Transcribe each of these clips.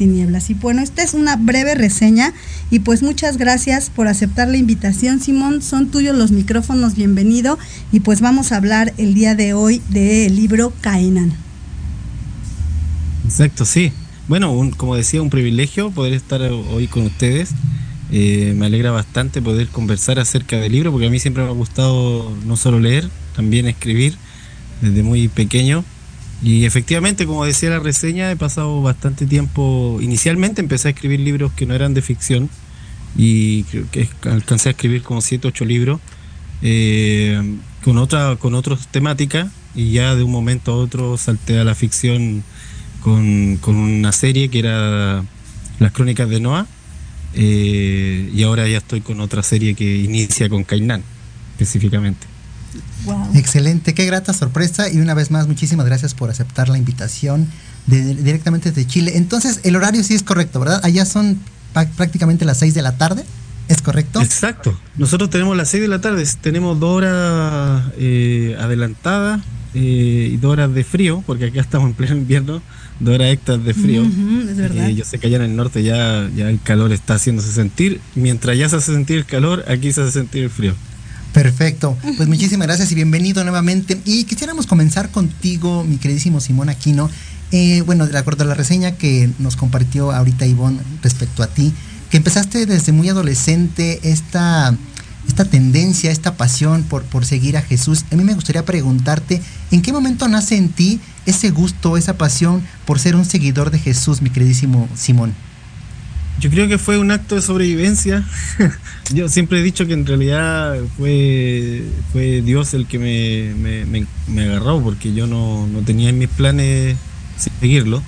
Y bueno, esta es una breve reseña y pues muchas gracias por aceptar la invitación, Simón. Son tuyos los micrófonos, bienvenido. Y pues vamos a hablar el día de hoy del libro Cainan. Exacto, sí. Bueno, como decía, un privilegio poder estar hoy con ustedes. Eh, me alegra bastante poder conversar acerca del libro, porque a mí siempre me ha gustado no solo leer, también escribir desde muy pequeño. Y efectivamente, como decía la reseña, he pasado bastante tiempo. Inicialmente empecé a escribir libros que no eran de ficción y creo que alcancé a escribir como 7, 8 libros eh, con otra con otras temáticas y ya de un momento a otro salté a la ficción con, con una serie que era Las Crónicas de Noah eh, y ahora ya estoy con otra serie que inicia con Kainan específicamente. Excelente, qué grata sorpresa y una vez más muchísimas gracias por aceptar la invitación directamente desde Chile. Entonces el horario sí es correcto, ¿verdad? Allá son prácticamente las 6 de la tarde. ¿Es correcto? Exacto. Nosotros tenemos las 6 de la tarde, tenemos dos horas eh, adelantadas eh, y dos horas de frío, porque acá estamos en pleno invierno, dos horas extras de frío. es verdad. Eh, yo sé que allá en el norte ya, ya el calor está haciéndose sentir. Mientras ya se hace sentir el calor, aquí se hace sentir el frío. Perfecto. Pues muchísimas gracias y bienvenido nuevamente. Y quisiéramos comenzar contigo, mi queridísimo Simón Aquino. Eh, bueno, de acuerdo a la reseña que nos compartió ahorita Ivonne respecto a ti, que empezaste desde muy adolescente esta, esta tendencia, esta pasión por, por seguir a Jesús. A mí me gustaría preguntarte, ¿en qué momento nace en ti ese gusto, esa pasión por ser un seguidor de Jesús, mi queridísimo Simón? Yo creo que fue un acto de sobrevivencia. Yo siempre he dicho que en realidad fue, fue Dios el que me, agarró, porque yo no, tenía en mis planes seguirlo.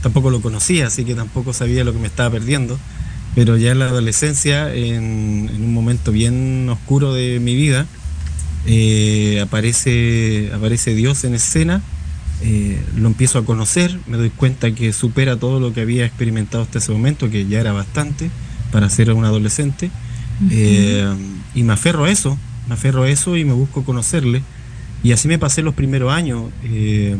tampoco lo conocía, así que tampoco sabía lo que me estaba perdiendo. Pero ya en la adolescencia, en, un momento bien oscuro de mi vida, eh, aparece, aparece Dios en escena eh, lo empiezo a conocer, me doy cuenta que supera todo lo que había experimentado hasta ese momento, que ya era bastante para ser un adolescente, eh, y me aferro a eso, me aferro a eso y me busco conocerle. Y así me pasé los primeros años eh,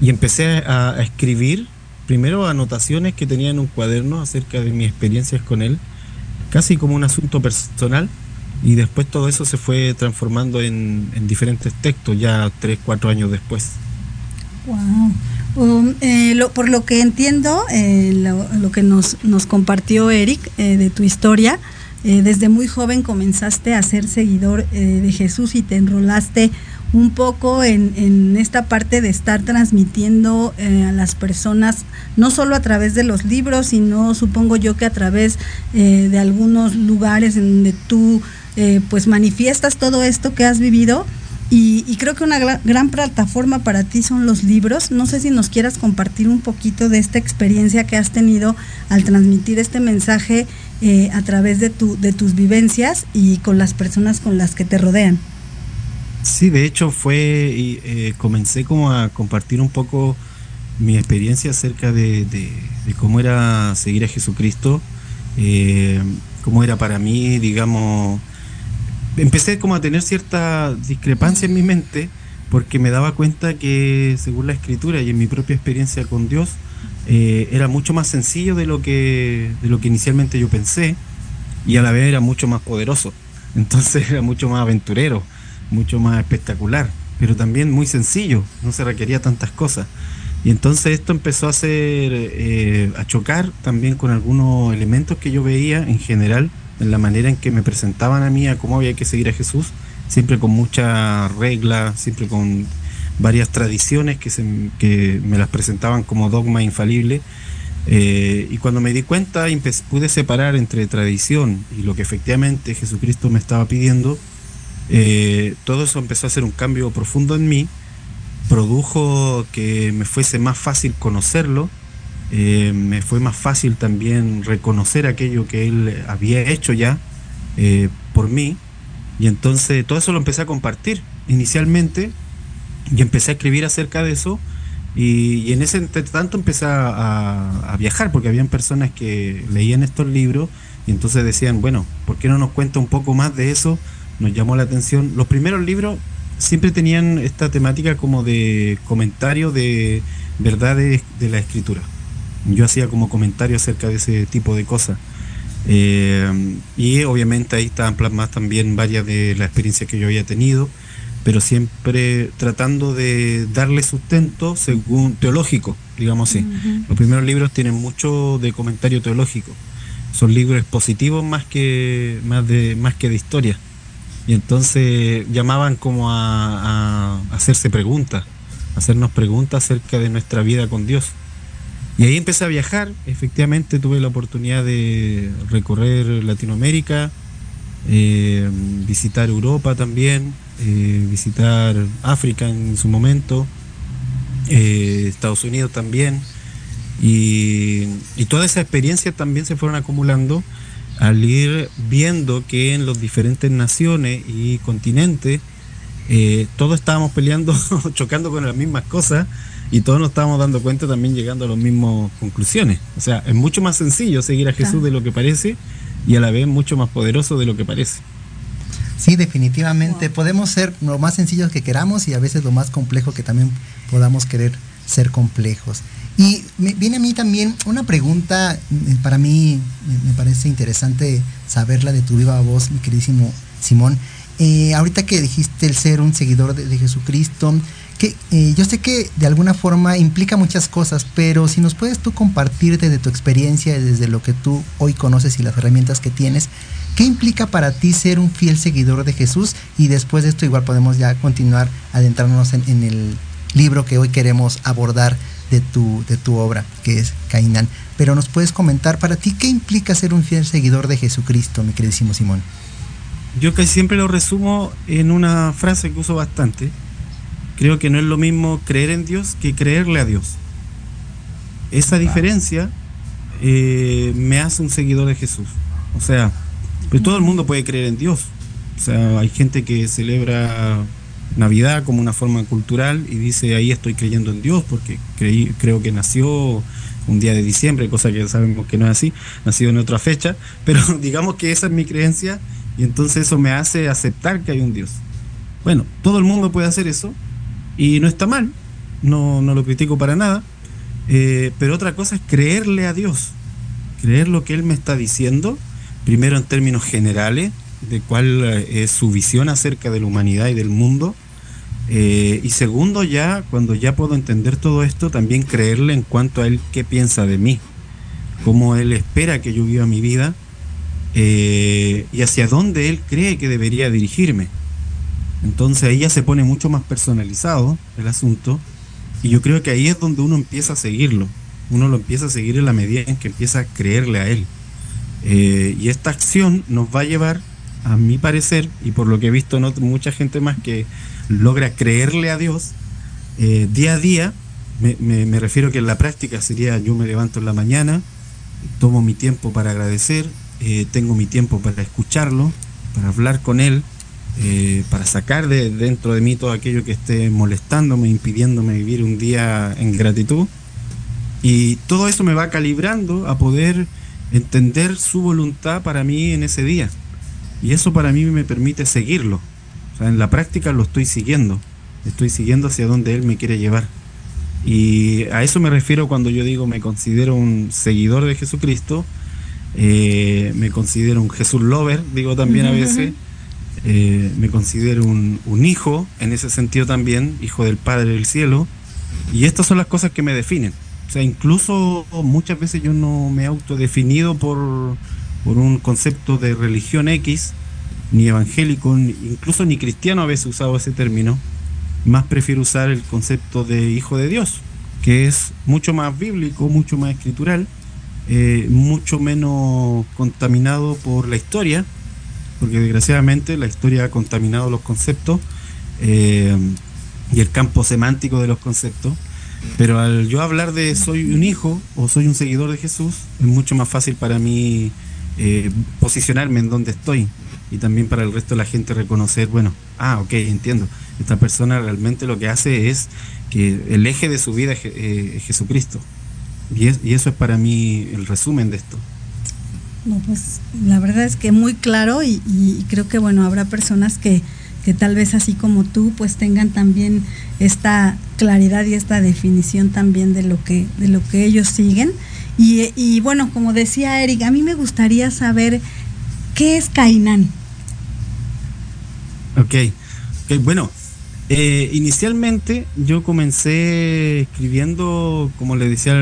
y empecé a, escribir primero anotaciones que tenía en un cuaderno acerca de mis experiencias con él, casi como un asunto personal, y después todo eso se fue transformando en, en diferentes textos ya tres, cuatro años después. Wow. Um, eh, por lo que entiendo, eh, lo, que nos, nos compartió Eric eh, de tu historia, desde muy joven comenzaste a ser seguidor de Jesús y te enrolaste un poco en, esta parte de estar transmitiendo a las personas, no solo a través de los libros, sino supongo yo que a través de algunos lugares en donde tú pues manifiestas todo esto que has vivido y, creo que una gran, plataforma para ti son los libros. No sé si nos quieras compartir un poquito de esta experiencia que has tenido al transmitir este mensaje eh, a través de, tu, de tus vivencias y con las personas con las que te rodean. Sí, de hecho fue, y, eh, comencé como a compartir un poco mi experiencia acerca de, cómo era seguir a Jesucristo, eh, cómo era para mí, digamos, empecé como a tener cierta discrepancia en mi mente porque me daba cuenta que según la escritura y en mi propia experiencia con Dios eh, era mucho más sencillo de lo que de lo que inicialmente yo pensé y a la vez era mucho más poderoso. Entonces era mucho más aventurero mucho más espectacular pero también muy sencillo no se requería tantas cosas. Y entonces esto empezó a hacer eh, a chocar también con algunos elementos que yo veía en general en la manera en que me presentaban a mí a cómo había que seguir a Jesús, siempre con mucha regla, siempre con varias tradiciones que, se, que me las presentaban como dogma infalible. Eh, y cuando me di cuenta, pude separar entre tradición y lo que efectivamente Jesucristo me estaba pidiendo, eh, todo eso empezó a hacer un cambio profundo en mí, produjo que me fuese más fácil conocerlo eh, me fue más fácil también reconocer aquello que él había hecho ya eh, por mí. Y entonces todo eso lo empecé a compartir inicialmente y empecé a escribir acerca de eso. Y, en ese tanto empecé a, viajar porque habían personas que leían estos libros y entonces decían, bueno, ¿por qué no nos cuenta un poco más de eso? Nos llamó la atención. Los primeros libros siempre tenían esta temática como de comentario de verdades de la escritura yo hacía como comentario acerca de ese tipo de cosas. Eh, y obviamente ahí estaban plasmadas también varias de las experiencias que yo había tenido, pero siempre tratando de darle sustento según teológico, digamos así. Los primeros libros tienen mucho de comentario teológico. Son libros expositivos más que, más de, más que de historia. Y entonces llamaban como a, a hacerse preguntas, hacernos preguntas acerca de nuestra vida con Dios. Y ahí empecé a viajar, efectivamente tuve la oportunidad de recorrer Latinoamérica, eh, visitar Europa también, eh, visitar África en su momento, eh, Estados Unidos también, y, todas esas experiencias también se fueron acumulando al ir viendo que en las diferentes naciones y continentes todos estábamos peleando, chocando con las mismas cosas, y todos nos estábamos dando cuenta también llegando a las mismas conclusiones. O sea, es mucho más sencillo seguir a Jesús de lo que parece y a la vez mucho más poderoso de lo que parece. Sí, definitivamente. Podemos ser lo más sencillos que queramos y a veces lo más complejo que también podamos querer ser complejos. Y me, viene a mí también una pregunta, eh, para mí me, parece interesante saberla de tu viva voz, mi queridísimo Simón. Eh, ahorita que dijiste el ser un seguidor de, de Jesucristo, que eh, yo sé que de alguna forma implica muchas cosas, pero si nos puedes tú compartir desde tu experiencia, desde lo que tú hoy conoces y las herramientas que tienes, ¿qué implica para ti ser un fiel seguidor de Jesús? Y después de esto igual podemos ya continuar adentrándonos en, en el libro que hoy queremos abordar de tu, de tu obra, que es Cainán. Pero nos puedes comentar para ti qué implica ser un fiel seguidor de Jesucristo, mi queridísimo Simón. Yo casi siempre lo resumo en una frase que uso bastante, Creo que no es lo mismo creer en Dios que creerle a Dios. Esa diferencia eh, me hace un seguidor de Jesús. O sea, pues todo el mundo puede creer en Dios. O sea, hay gente que celebra Navidad como una forma cultural y dice ahí estoy creyendo en Dios porque creí, creo que nació un día de diciembre, cosa que sabemos que no es así, nacido en otra fecha, pero digamos que esa es mi creencia y entonces eso me hace aceptar que hay un Dios. Bueno, todo el mundo puede hacer eso, y no está mal, no, no lo critico para nada, eh, pero otra cosa es creerle a Dios, creer lo que Él me está diciendo, primero en términos generales, de cuál eh, es su visión acerca de la humanidad y del mundo, eh, y segundo ya, cuando ya puedo entender todo esto, también creerle en cuanto a Él qué piensa de mí, cómo Él espera que yo viva mi vida y hacia dónde Él cree que debería dirigirme. Entonces ahí ya se pone mucho más personalizado el asunto y yo creo que ahí es donde uno empieza a seguirlo. Uno lo empieza a seguir en la medida en que empieza a creerle a él. Eh, y esta acción nos va a llevar, a mi parecer, y por lo que he visto no mucha gente más que logra creerle a Dios, eh, día a día, me, me, refiero que en la práctica sería yo me levanto en la mañana, tomo mi tiempo para agradecer, eh, tengo mi tiempo para escucharlo, para hablar con él, eh, para sacar de dentro de mí todo aquello que esté molestándome, impidiéndome vivir un día en gratitud. Y todo eso me va calibrando a poder entender su voluntad para mí en ese día. Y eso para mí me permite seguirlo. O sea, en la práctica lo estoy siguiendo. Estoy siguiendo hacia donde Él me quiere llevar. Y a eso me refiero cuando yo digo me considero un seguidor de Jesucristo. Eh, me considero un Jesús lover, digo también a veces. Eh, me considero un, hijo, en ese sentido también, hijo del Padre del Cielo, y estas son las cosas que me definen. O sea, incluso muchas veces yo no me he autodefinido por, por un concepto de religión X, ni evangélico, incluso ni cristiano a veces usado ese término, más prefiero usar el concepto de hijo de Dios, que es mucho más bíblico, mucho más escritural, eh, mucho menos contaminado por la historia porque desgraciadamente la historia ha contaminado los conceptos eh, y el campo semántico de los conceptos. Pero al yo hablar de soy un hijo o soy un seguidor de Jesús, es mucho más fácil para mí eh, posicionarme en donde estoy y también para el resto de la gente reconocer, bueno, ah, ok, entiendo, esta persona realmente lo que hace es que el eje de su vida es, eh, Jesucristo. Y, y eso es para mí el resumen de esto. No, pues la verdad es que muy claro y, creo que bueno, habrá personas que, que tal vez así como tú, pues tengan también esta claridad y esta definición también de lo que, de lo que ellos siguen. Y, y bueno, como decía Eric, a mí me gustaría saber qué es Cainán. Ok, okay bueno, eh, inicialmente yo comencé escribiendo, como le decía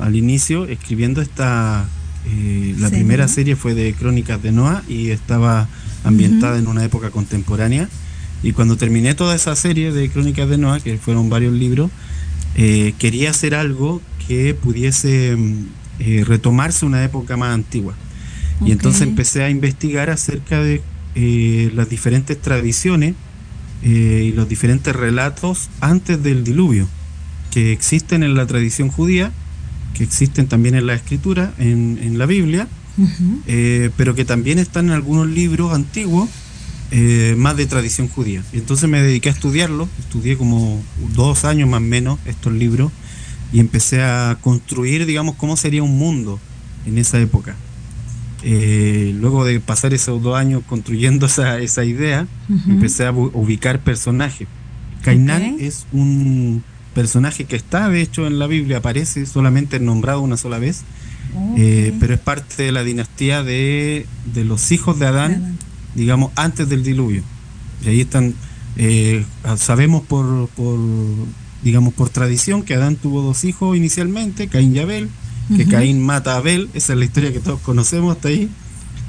al inicio, escribiendo esta, eh, la primera serie fue de Crónicas de Noah y estaba ambientada en una época contemporánea. Y cuando terminé toda esa serie de Crónicas de Noah, que fueron varios libros, eh, quería hacer algo que pudiese retomarse una época más antigua. Y entonces empecé a investigar acerca de las diferentes tradiciones eh, y los diferentes relatos antes del diluvio, que existen en la tradición judía, que existen también en la escritura, en, la Biblia, eh, pero que también están en algunos libros antiguos, eh, más de tradición judía. Y entonces me dediqué a estudiarlo, estudié como dos años más o menos estos libros y empecé a construir, digamos, cómo sería un mundo en esa época. Eh, luego de pasar esos dos años construyendo esa, esa idea, empecé a ubicar personajes. Cainán es un personaje que está, de hecho, en la Biblia, aparece solamente nombrado una sola vez, eh, pero es parte de la dinastía de, los hijos de Adán, digamos, antes del diluvio. Y ahí están, eh, sabemos por, por, digamos, por tradición que Adán tuvo dos hijos inicialmente, Caín y Abel, que Caín mata a Abel, esa es la historia que todos conocemos hasta ahí,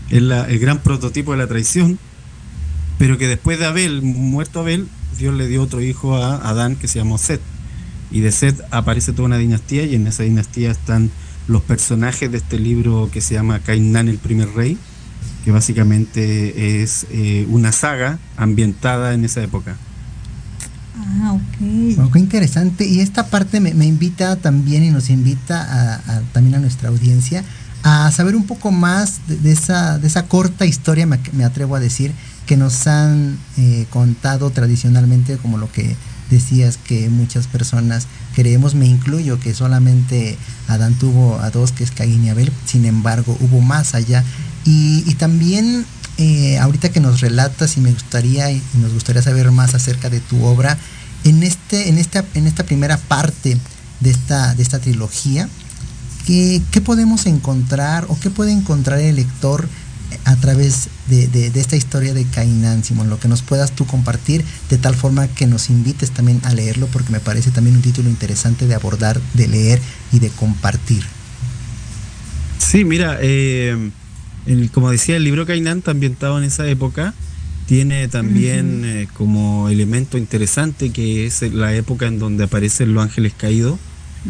es el gran prototipo de la traición, pero que después de Abel, muerto Abel, Dios le dio otro hijo a Adán que se llamó Set, y de Set aparece toda una dinastía, y en esa dinastía están los personajes de este libro que se llama Cainán el primer rey, que básicamente es eh, una saga ambientada en esa época. Ah, ok. qué interesante. Y esta parte me, invita también y nos invita a, también a nuestra audiencia a saber un poco más de, esa, de esa corta historia, me, atrevo a decir, que nos han eh, contado tradicionalmente, como lo que decías que muchas personas creemos, me incluyo, que solamente Adán tuvo a dos, que es Caín y Abel, sin embargo hubo más allá. Y, también eh, ahorita que nos relatas y me gustaría y nos gustaría saber más acerca de tu obra, en, este, en, esta, en esta primera parte de esta, de esta trilogía, ¿qué, podemos encontrar o qué puede encontrar el lector a través de, esta historia de Cainán, Simón? Lo que nos puedas tú compartir, de tal forma que nos invites también a leerlo, porque me parece también un título interesante de abordar, de leer y de compartir. Sí, mira, eh, como decía, el libro Cainán está ambientado en esa época. Tiene también eh, como elemento interesante que es la época en donde aparecen los ángeles caídos,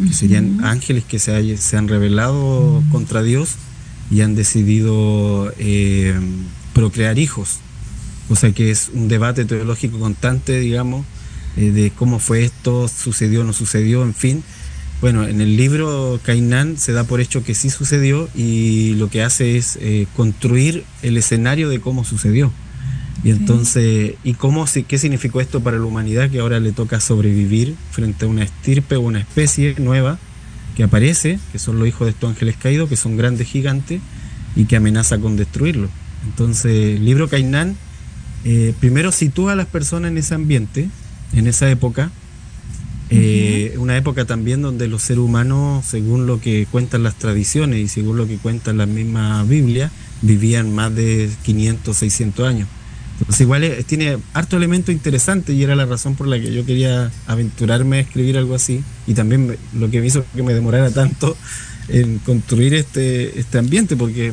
que serían ángeles que se, se han rebelado contra Dios y han decidido eh, procrear hijos. O sea que es un debate teológico constante, digamos, eh, de cómo fue esto, sucedió o no sucedió, en fin. Bueno, en el libro Cainán se da por hecho que sí sucedió y lo que hace es eh, construir el escenario de cómo sucedió. Y entonces, ¿y cómo, qué significó esto para la humanidad que ahora le toca sobrevivir frente a una estirpe o una especie nueva que aparece, que son los hijos de estos ángeles caídos, que son grandes gigantes y que amenaza con destruirlo? Entonces, el libro Cainán eh, primero sitúa a las personas en ese ambiente, en esa época, eh, una época también donde los seres humanos, según lo que cuentan las tradiciones y según lo que cuenta la misma Biblia, vivían más de 500, 600 años. Entonces igual tiene harto elemento interesante y era la razón por la que yo quería aventurarme a escribir algo así y también lo que me hizo que me demorara tanto en construir este, este ambiente, porque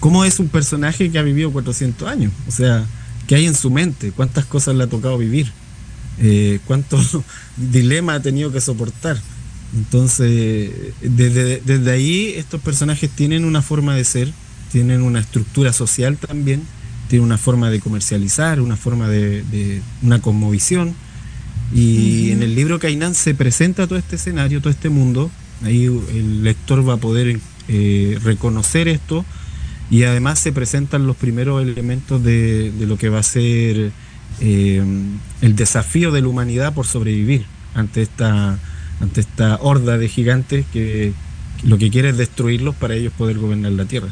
¿cómo es un personaje que ha vivido 400 años? O sea, ¿qué hay en su mente? ¿Cuántas cosas le ha tocado vivir? eh, cuántos dilemas ha tenido que soportar. Entonces, desde, ahí estos personajes tienen una forma de ser, tienen una estructura social también, tienen una forma de comercializar, una forma de, una cosmovisión. Y en el libro Cainán se presenta todo este escenario, todo este mundo. Ahí el lector va a poder eh, reconocer esto y además se presentan los primeros elementos de, de lo que va a ser eh, el desafío de la humanidad por sobrevivir ante esta, ante esta horda de gigantes que, lo que quiere es destruirlos para ellos poder gobernar la tierra.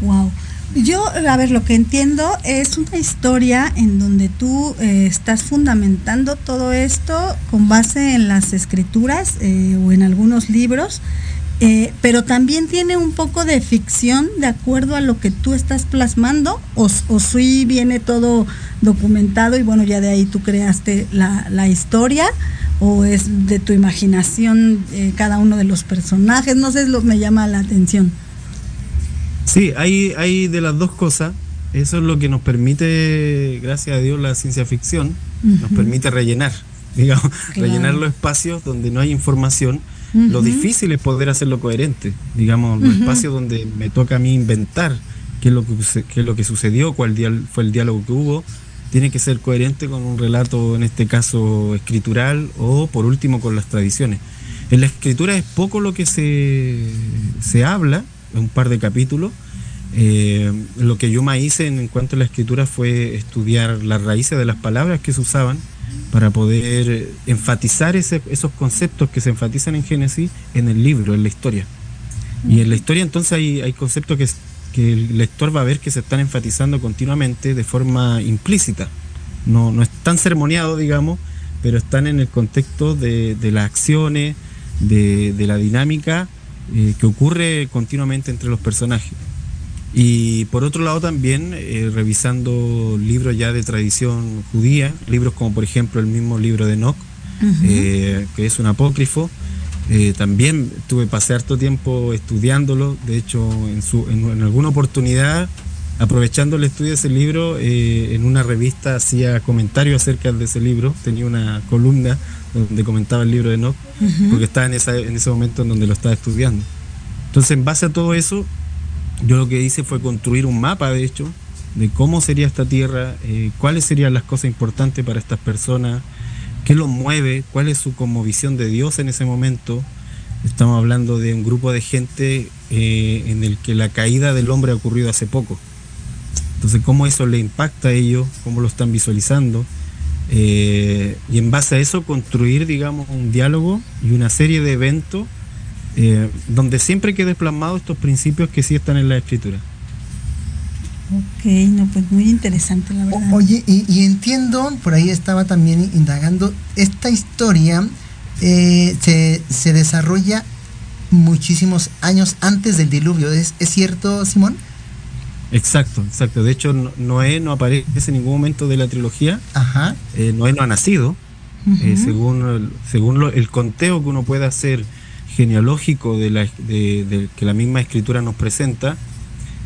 Wow. Yo, a ver, lo que entiendo es una historia en donde tú eh, estás fundamentando todo esto con base en las escrituras eh, o en algunos libros, eh, pero también tiene un poco de ficción de acuerdo a lo que tú estás plasmando, o, o sí viene todo documentado y bueno, ya de ahí tú creaste la, la historia, o es de tu imaginación cada uno de los personajes, no sé, lo me llama la atención. Sí, hay, hay de las dos cosas. Eso es lo que nos permite, gracias a Dios, la ciencia ficción. Nos permite rellenar, digamos, rellenar los espacios donde no hay información. Lo difícil es poder hacerlo coherente, digamos, los espacios donde me toca a mí inventar qué es lo que, qué es lo que sucedió, cuál fue el diálogo que hubo. Tiene que ser coherente con un relato, en este caso, escritural o, por último, con las tradiciones. En la escritura es poco lo que se, se habla, un par de capítulos. Eh, lo que yo más hice en, cuanto a la escritura fue estudiar las raíces de las palabras que se usaban para poder enfatizar esos conceptos que se enfatizan en Génesis en el libro, en la historia. Y en la historia entonces hay, hay conceptos que, que, el lector va a ver que se están enfatizando continuamente de forma implícita. No, no están sermoneados, digamos, pero están en el contexto de, de las acciones, de, de la dinámica eh, que ocurre continuamente entre los personajes. Y por otro lado también, eh, revisando libros ya de tradición judía, libros como por ejemplo el mismo libro de Enoch, eh, que es un apócrifo, también tuve pasé harto tiempo estudiándolo, de hecho en, su, en, alguna oportunidad, aprovechando el estudio de ese libro, en una revista hacía comentarios acerca de ese libro, tenía una columna donde comentaba el libro de Enoch, porque estaba en, esa, en ese momento en donde lo estaba estudiando. Entonces, en base a todo eso, yo lo que hice fue construir un mapa, de hecho, de cómo sería esta tierra, eh, cuáles serían las cosas importantes para estas personas, qué los mueve, cuál es su como visión de Dios en ese momento. Estamos hablando de un grupo de gente eh, en el que la caída del hombre ha ocurrido hace poco. Entonces, cómo eso le impacta a ellos, cómo lo están visualizando eh, y en base a eso construir, digamos, un diálogo y una serie de eventos eh, donde siempre quede plasmado estos principios que sí están en la escritura. Ok, no, pues muy interesante la verdad. oye, y, entiendo, por ahí estaba también indagando, esta historia eh, se, se, desarrolla muchísimos años antes del diluvio, ¿es, ¿es cierto, Simón? Exacto, exacto. De hecho, Noé no aparece en ningún momento de la trilogía. Ajá. Eh, Noé no ha nacido. Eh, según según el conteo que uno puede hacer genealógico de, la, de, que la misma escritura nos presenta,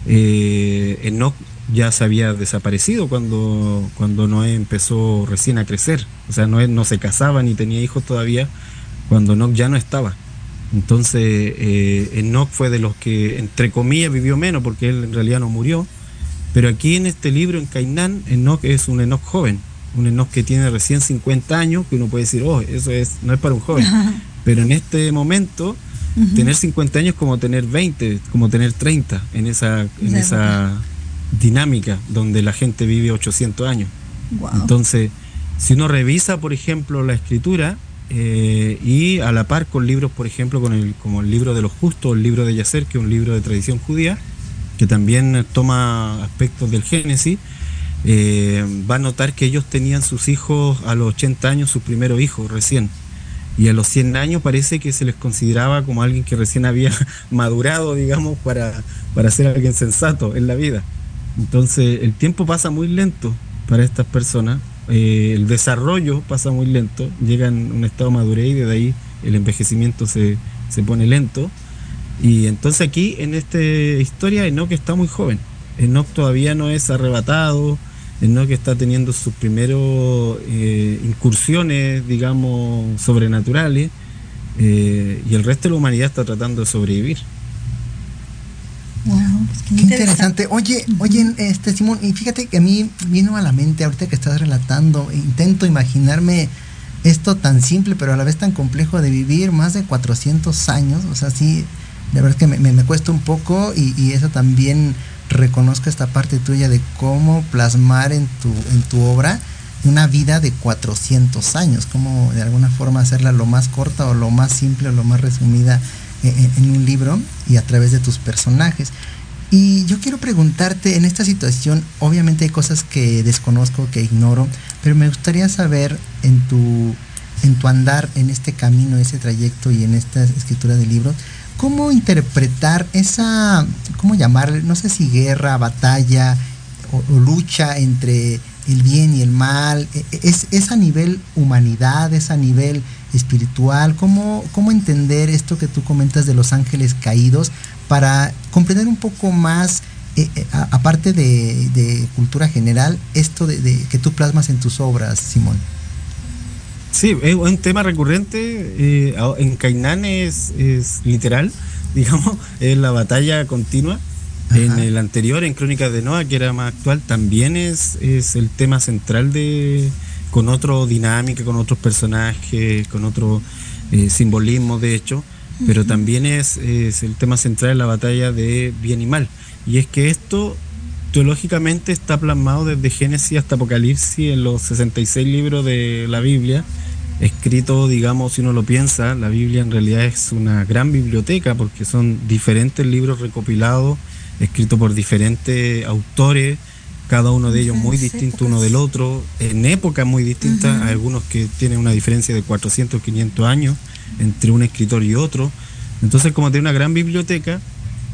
eh, Enoch ya se había desaparecido cuando, cuando Noé empezó recién a crecer. O sea, Noé no se casaba ni tenía hijos todavía cuando Enoch ya no estaba. Entonces, eh, Enoch fue de los que, entre comillas, vivió menos, porque él en realidad no murió. Pero aquí en este libro, en Cainán, Enoch es un Enoch joven, un Enoch que tiene recién 50 años, que uno puede decir, oh, eso es, no es para un joven. Pero en este momento, tener 50 años es como tener 20, como tener 30 en esa, en esa dinámica donde la gente vive 800 años. Entonces, si uno revisa, por ejemplo, la escritura, eh, y a la par con libros, por ejemplo, con como el libro de los justos, el libro de Yacer, que es un libro de tradición judía, que también toma aspectos del Génesis, eh, va a notar que ellos tenían sus hijos a los 80 años, sus primeros hijos recién. Y a los 100 años parece que se les consideraba como alguien que recién había madurado, digamos, para, para ser alguien sensato en la vida. Entonces el tiempo pasa muy lento para estas personas eh, el desarrollo pasa muy lento, llega en un estado de madurez y de ahí el envejecimiento se, se pone lento. Y entonces aquí en esta historia Enoch está muy joven. Enoch todavía no es arrebatado, Enoch está teniendo sus primeros eh, incursiones, digamos, sobrenaturales, eh, y el resto de la humanidad está tratando de sobrevivir. Wow, pues qué, interesante. Oye, oye, este Simón, y fíjate que a mí vino a la mente ahorita que estás relatando, intento imaginarme esto tan simple, pero a la vez tan complejo de vivir más de 400 años, o sea, sí, de verdad que me, me, cuesta un poco y, y, eso también reconozco esta parte tuya de cómo plasmar en tu, en tu obra una vida de 400 años, cómo de alguna forma hacerla lo más corta o lo más simple o lo más resumida en, un libro y a través de tus personajes. Y yo quiero preguntarte, en esta situación, obviamente hay cosas que desconozco, que ignoro, pero me gustaría saber en tu, en tu andar, en este camino, ese trayecto y en esta escritura de libros, ¿cómo interpretar esa, cómo llamarle, no sé si guerra, batalla o, lucha entre el bien y el mal? E, e, ¿Es, es a nivel humanidad, es a nivel espiritual? ¿Cómo, ¿Cómo entender esto que tú comentas de los ángeles caídos para comprender un poco más, eh, aparte de, cultura general, esto de, que tú plasmas en tus obras, Simón. Sí, es un tema recurrente. Eh, en Cainán es, literal, digamos, es la batalla continua. En el anterior, en Crónicas de Noah, que era más actual, también es, es el tema central de con otro dinámica, con otros personajes, con otro simbolismo, de hecho pero también es, el tema central de la batalla de bien y mal. Y es que esto teológicamente está plasmado desde Génesis hasta Apocalipsis en los 66 libros de la Biblia, escrito, digamos, si uno lo piensa, la Biblia en realidad es una gran biblioteca porque son diferentes libros recopilados, escritos por diferentes autores, cada uno de ellos muy distinto uno del otro, en épocas muy distintas, algunos que tienen una diferencia de 400, 500 años entre un escritor y otro. Entonces, como tiene una gran biblioteca,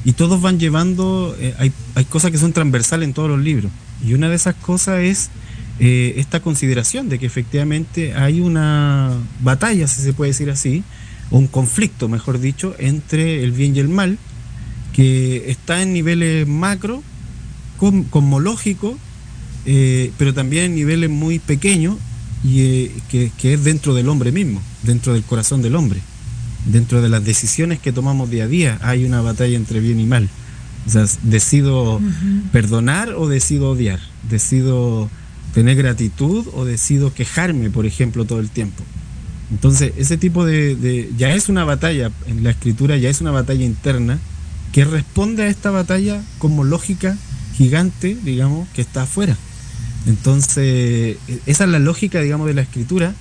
y todos van llevando, eh, hay, hay, cosas que son transversales en todos los libros. Y una de esas cosas es eh, esta consideración de que efectivamente hay una batalla, si se puede decir así, o un conflicto, mejor dicho, entre el bien y el mal, que está en niveles macro, cosmológicos, eh, pero también en niveles muy pequeños y que, que es dentro del hombre mismo dentro del corazón del hombre. Dentro de las decisiones que tomamos día a día hay una batalla entre bien y mal. O sea, decido perdonar o decido odiar. Decido tener gratitud o decido quejarme, por ejemplo, todo el tiempo. Entonces, ese tipo de, ya es una batalla, en la escritura ya es una batalla interna que responde a esta batalla como lógica gigante, digamos, que está afuera. Entonces, esa es la lógica, digamos, de la escritura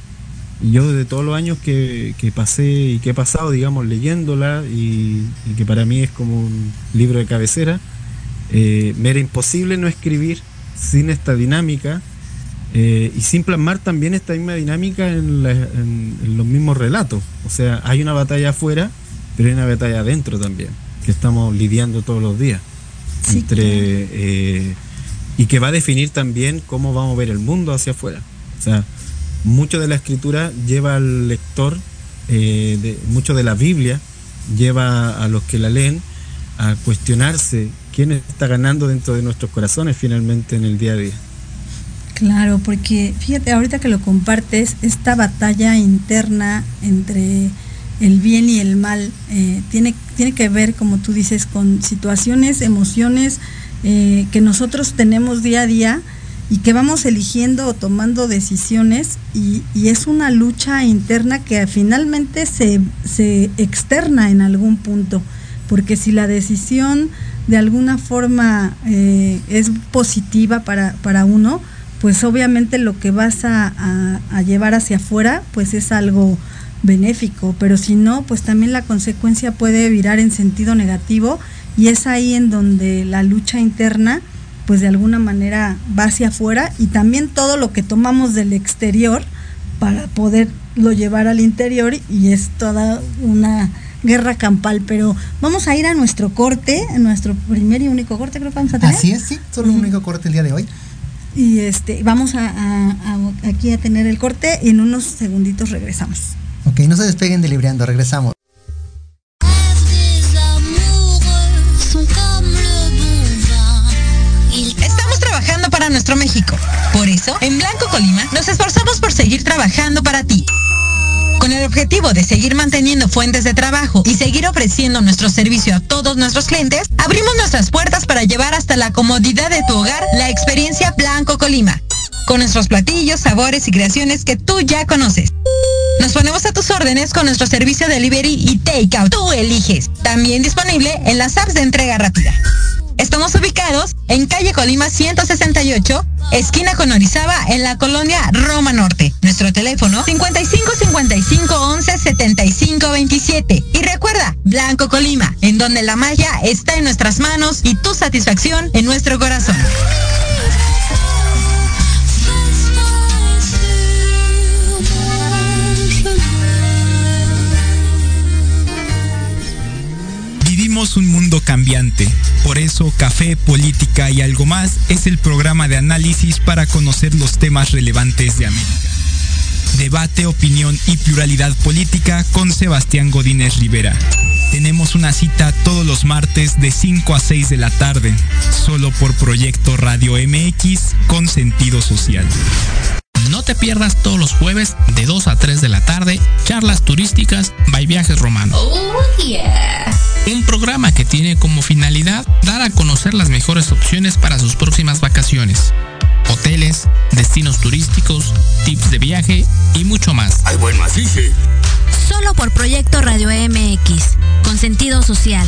y yo desde todos los años que, pasé y que he pasado, digamos, leyéndola y, que para mí es como un libro de cabecera, eh, me era imposible no escribir sin esta dinámica eh, y sin plasmar también esta misma dinámica en, los mismos relatos. O sea, hay una batalla afuera, pero hay una batalla adentro también, que estamos lidiando todos los días. entre, eh, y que va a definir también cómo vamos a ver el mundo hacia afuera. O sea, mucho de la escritura lleva al lector, eh, de, mucho de la Biblia lleva a los que la leen a cuestionarse quién está ganando dentro de nuestros corazones finalmente en el día a día. Claro, porque fíjate, ahorita que lo compartes, esta batalla interna entre el bien y el mal eh, tiene, tiene que ver, como tú dices, con situaciones, emociones eh, que nosotros tenemos día a día y que vamos eligiendo o tomando decisiones y, es una lucha interna que finalmente se, externa en algún punto, porque si la decisión de alguna forma eh, es positiva para, para, uno, pues obviamente lo que vas a, a, llevar hacia afuera pues es algo benéfico, pero si no, pues también la consecuencia puede virar en sentido negativo y es ahí en donde la lucha interna pues de alguna manera va hacia afuera y también todo lo que tomamos del exterior para poderlo llevar al interior y es toda una guerra campal, pero vamos a ir a nuestro corte, nuestro primer y único corte creo que vamos a tener. Así es, sí, solo un único corte el día de hoy. Y este, vamos a, aquí a tener el corte y en unos segunditos regresamos. Ok, no se despeguen de Libreando, regresamos. nuestro México. Por eso, en Blanco Colima, nos esforzamos por seguir trabajando para ti. Con el objetivo de seguir manteniendo fuentes de trabajo y seguir ofreciendo nuestro servicio a todos nuestros clientes, abrimos nuestras puertas para llevar hasta la comodidad de tu hogar la experiencia Blanco Colima, con nuestros platillos, sabores y creaciones que tú ya conoces. Nos ponemos a tus órdenes con nuestro servicio de delivery y takeout. Tú eliges. También disponible en las apps de entrega rápida. Estamos ubicados en calle Colima 168, esquina con Orizaba, en la colonia Roma Norte. Nuestro teléfono 55 55 11 75 27. Y recuerda, Blanco Colima, en donde la magia está en nuestras manos y tu satisfacción en nuestro corazón. Un mundo cambiante. Por eso Café, Política y algo más es el programa de análisis para conocer los temas relevantes de América. Debate, opinión y pluralidad política con Sebastián Godínez Rivera. Tenemos una cita todos los martes de 5 a 6 de la tarde, solo por Proyecto Radio MX con sentido social. No te pierdas todos los jueves de 2 a 3 de la tarde, charlas turísticas by Viajes Romanos. Oh, Un programa que tiene como finalidad dar a conocer las mejores opciones para sus próximas vacaciones. Hoteles, destinos turísticos, tips de viaje y mucho más. ¡Ay, bueno, así sí! Solo por Proyecto Radio MX, con sentido social.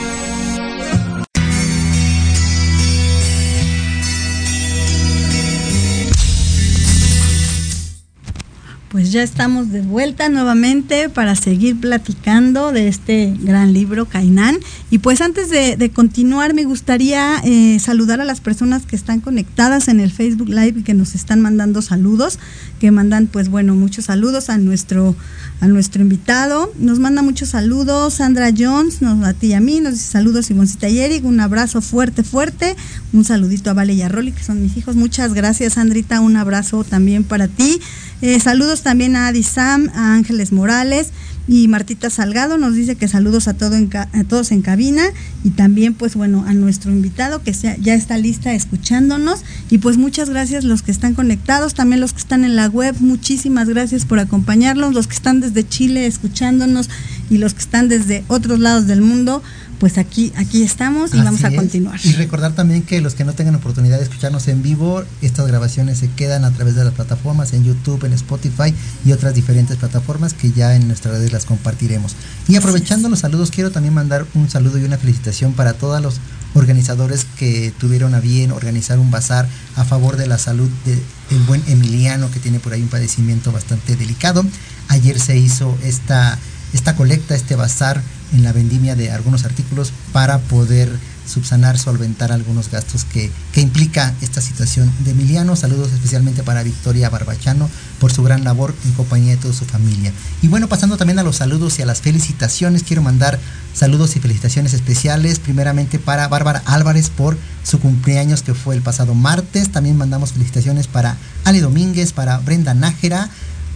Pues ya estamos de vuelta nuevamente para seguir platicando de este gran libro, Cainán. Y pues antes de, continuar, me gustaría eh, saludar a las personas que están conectadas en el Facebook Live y que nos están mandando saludos, que mandan pues bueno, muchos saludos a nuestro, a nuestro invitado. Nos manda muchos saludos Sandra Jones, nos, a ti y a mí, nos dice saludos Simoncita y Eric, un abrazo fuerte, fuerte. Un saludito a Vale y a Rolly, que son mis hijos. Muchas gracias, Sandrita, un abrazo también para ti. Eh, saludos también a Adi Sam, a Ángeles Morales y Martita Salgado nos dice que saludos a, todo todos en cabina y también pues bueno a nuestro invitado que ya está lista escuchándonos. Y pues muchas gracias los que están conectados, también los que están en la web, muchísimas gracias por acompañarnos, los que están desde Chile escuchándonos y los que están desde otros lados del mundo, pues aquí, aquí estamos y vamos a continuar. Y recordar también que los que no tengan oportunidad de escucharnos en vivo, estas grabaciones se quedan a través de las plataformas en YouTube, en Spotify y otras diferentes plataformas que ya en nuestras redes las compartiremos. Y aprovechando los saludos, quiero también mandar un saludo y una felicitación para todos los organizadores que tuvieron a bien organizar un bazar a favor de la salud del buen Emiliano que tiene por ahí un padecimiento bastante delicado. Ayer se hizo esta, esta colecta, este bazar en la vendimia de algunos artículos para poder subsanar, solventar algunos gastos que, implica esta situación de Emiliano. Saludos especialmente para Victoria Barbachano por su gran labor en compañía de toda su familia. Y bueno, pasando también a los saludos y a las felicitaciones, quiero mandar saludos y felicitaciones especiales, primeramente para Bárbara Álvarez por su cumpleaños que fue el pasado martes. También mandamos felicitaciones para Ale Domínguez, para Brenda Nájera,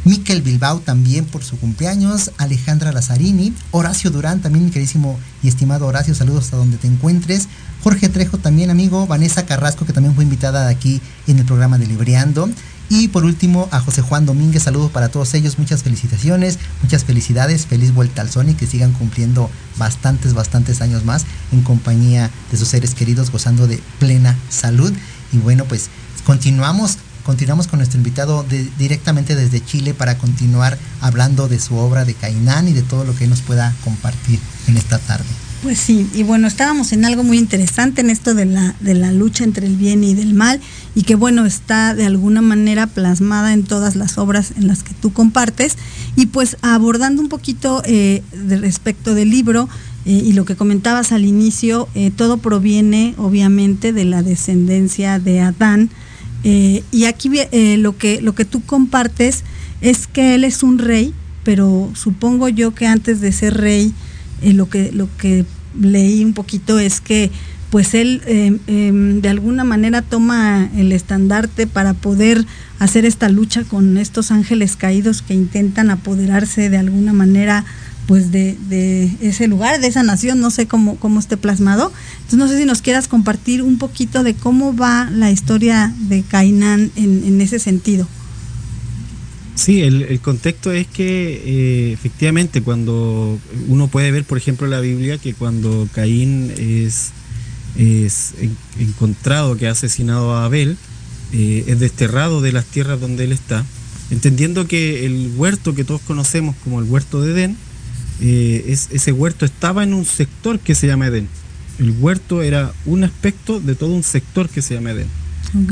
Miquel Bilbao también por su cumpleaños, Alejandra Lazzarini, Horacio Durán también, mi queridísimo y estimado Horacio, saludos a donde te encuentres, Jorge Trejo también, amigo, Vanessa Carrasco, que también fue invitada aquí en el programa de Libreando. Y por último, a José Juan Domínguez, saludos para todos ellos, muchas felicitaciones, muchas felicidades, feliz vuelta al Sony, que sigan cumpliendo bastantes, bastantes años más en compañía de sus seres queridos, gozando de plena salud. Y bueno, pues continuamos continuamos con nuestro invitado directamente desde Chile para continuar hablando de su obra de Cainán y de todo lo que nos pueda compartir en esta tarde. Pues sí, y bueno, estábamos en algo muy interesante en esto de la, de la lucha entre el bien y del mal, y que bueno, está de alguna manera plasmada en todas las obras en las que tú compartes, y pues abordando un poquito eh, de respecto del libro, eh, y lo que comentabas al inicio, eh, todo proviene obviamente de la descendencia de Adán, y aquí lo, que, lo que tú compartes es que él es un rey, pero supongo yo que antes de ser rey, lo, que, lo que leí un poquito es que pues él em, em, de alguna manera toma el estandarte para poder hacer esta lucha con estos ángeles caídos que intentan apoderarse de alguna manera pues de, ese lugar, de esa nación, no sé cómo, cómo esté plasmado. Entonces no sé si nos quieras compartir un poquito de cómo va la historia de Cainán en, en ese sentido. Sí, el, contexto es que eh, efectivamente cuando uno puede ver, por ejemplo, la Biblia, que cuando Caín es, es encontrado que ha asesinado a Abel, eh, es desterrado de las tierras donde él está, entendiendo que el huerto que todos conocemos como el huerto de Edén, eh, es, ese huerto estaba en un sector que se llama Edén. El huerto era un aspecto de todo un sector que se llama Edén.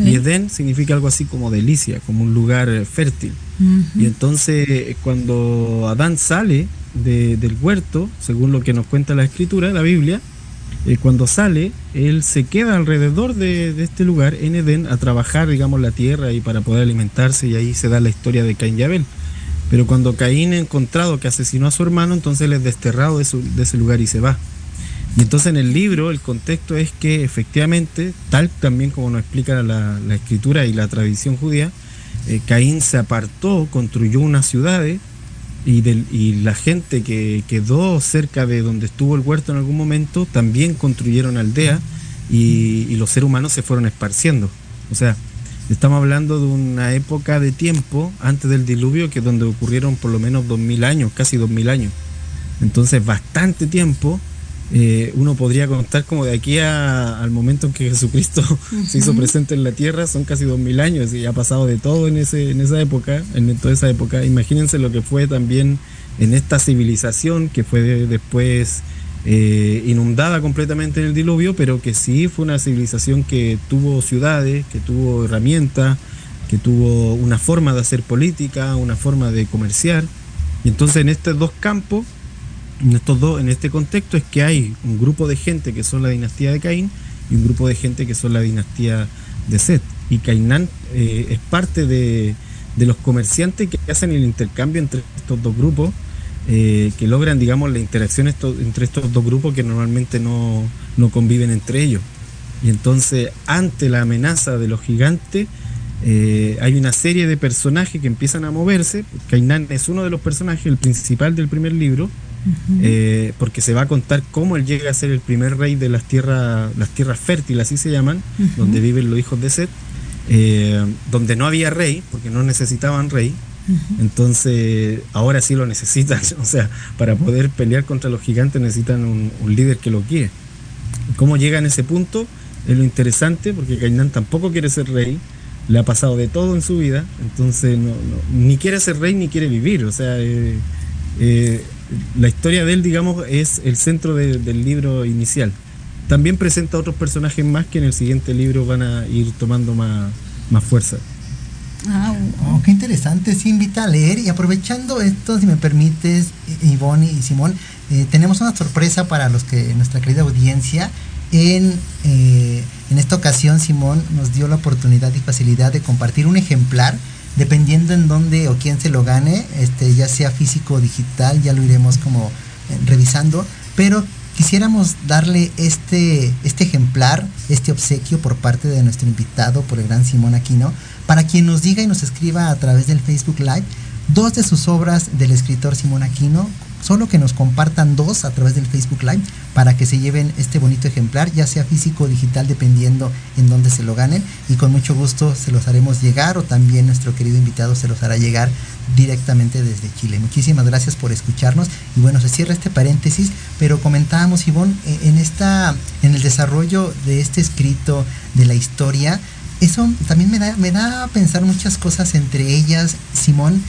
Y Edén significa algo así como delicia, como un lugar fértil. Y entonces cuando Adán sale del huerto, según lo que nos cuenta la escritura, la Biblia, eh, cuando sale, él se queda alrededor de, este lugar, en Edén, a trabajar, digamos, la tierra y para poder alimentarse, y ahí se da la historia de Caín y Abel. Pero cuando Caín ha encontrado que asesinó a su hermano, entonces él es desterrado de, de ese lugar y se va. Y entonces en el libro el contexto es que efectivamente, tal también como nos explica la, escritura y la tradición judía, eh, Caín se apartó, construyó unas ciudades y, y, la gente que quedó cerca de donde estuvo el huerto en algún momento también construyeron aldeas y, y los seres humanos se fueron esparciendo. O sea, estamos hablando de una época de tiempo antes del diluvio que es donde ocurrieron por lo menos dos mil años, casi dos mil años. Entonces bastante tiempo eh, uno podría contar como de aquí al momento en que Jesucristo se hizo presente en la tierra, son casi dos mil años y ha pasado de todo en, ese, en esa época, en toda esa época. Imagínense lo que fue también en esta civilización que fue después eh, inundada completamente en el diluvio, pero que sí fue una civilización que tuvo ciudades, que tuvo herramientas, que tuvo una forma de hacer política, una forma de comerciar. Y entonces en estos dos campos en estos dos, en este contexto es que hay un grupo de gente que son la dinastía de Caín y un grupo de gente que son la dinastía de Seth. Y Cainán eh, es parte de, los comerciantes que hacen el intercambio entre estos dos grupos, eh, que logran, digamos, la interacción entre estos dos grupos que normalmente no, conviven entre ellos. Y entonces, ante la amenaza de los gigantes, eh, hay una serie de personajes que empiezan a moverse. Cainán es uno de los personajes, el principal del primer libro, eh, porque se va a contar cómo él llega a ser el primer rey de las tierras, las tierras fértiles, así se llaman, donde viven los hijos de Seth, donde no había rey, porque no necesitaban rey, entonces ahora sí lo necesitan, o sea, para poder pelear contra los gigantes necesitan un, líder que lo guíe. ¿Cómo llega en ese punto? Es lo interesante, porque Cainán tampoco quiere ser rey, le ha pasado de todo en su vida, entonces ni quiere ser rey ni quiere vivir, o sea, eh, la historia de él, digamos, es el centro del libro inicial. También presenta otros personajes más que en el siguiente libro van a ir tomando más, más fuerza. Ah, oh, qué interesante, sí invita a leer. Y aprovechando esto, si me permites, Ivonne y Simón, eh, tenemos una sorpresa para los que nuestra querida audiencia. En, eh, en esta ocasión, Simón nos dio la oportunidad y facilidad de compartir un ejemplar dependiendo en dónde o quién se lo gane, este, ya sea físico o digital, ya lo iremos como eh, revisando, pero quisiéramos darle este, este ejemplar, este obsequio por parte de nuestro invitado, por el gran Simón Aquino, para quien nos diga y nos escriba a través del Facebook Live dos de sus obras del escritor Simón Aquino solo que nos compartan dos a través del Facebook Live para que se lleven este bonito ejemplar, ya sea físico o digital, dependiendo en dónde se lo ganen. Y con mucho gusto se los haremos llegar o también nuestro querido invitado se los hará llegar directamente desde Chile. Muchísimas gracias por escucharnos. Y bueno, se cierra este paréntesis, pero comentábamos, Ivonne, en, esta, en el desarrollo de este escrito de la historia, eso también me da, me da a pensar muchas cosas, entre ellas, Simón,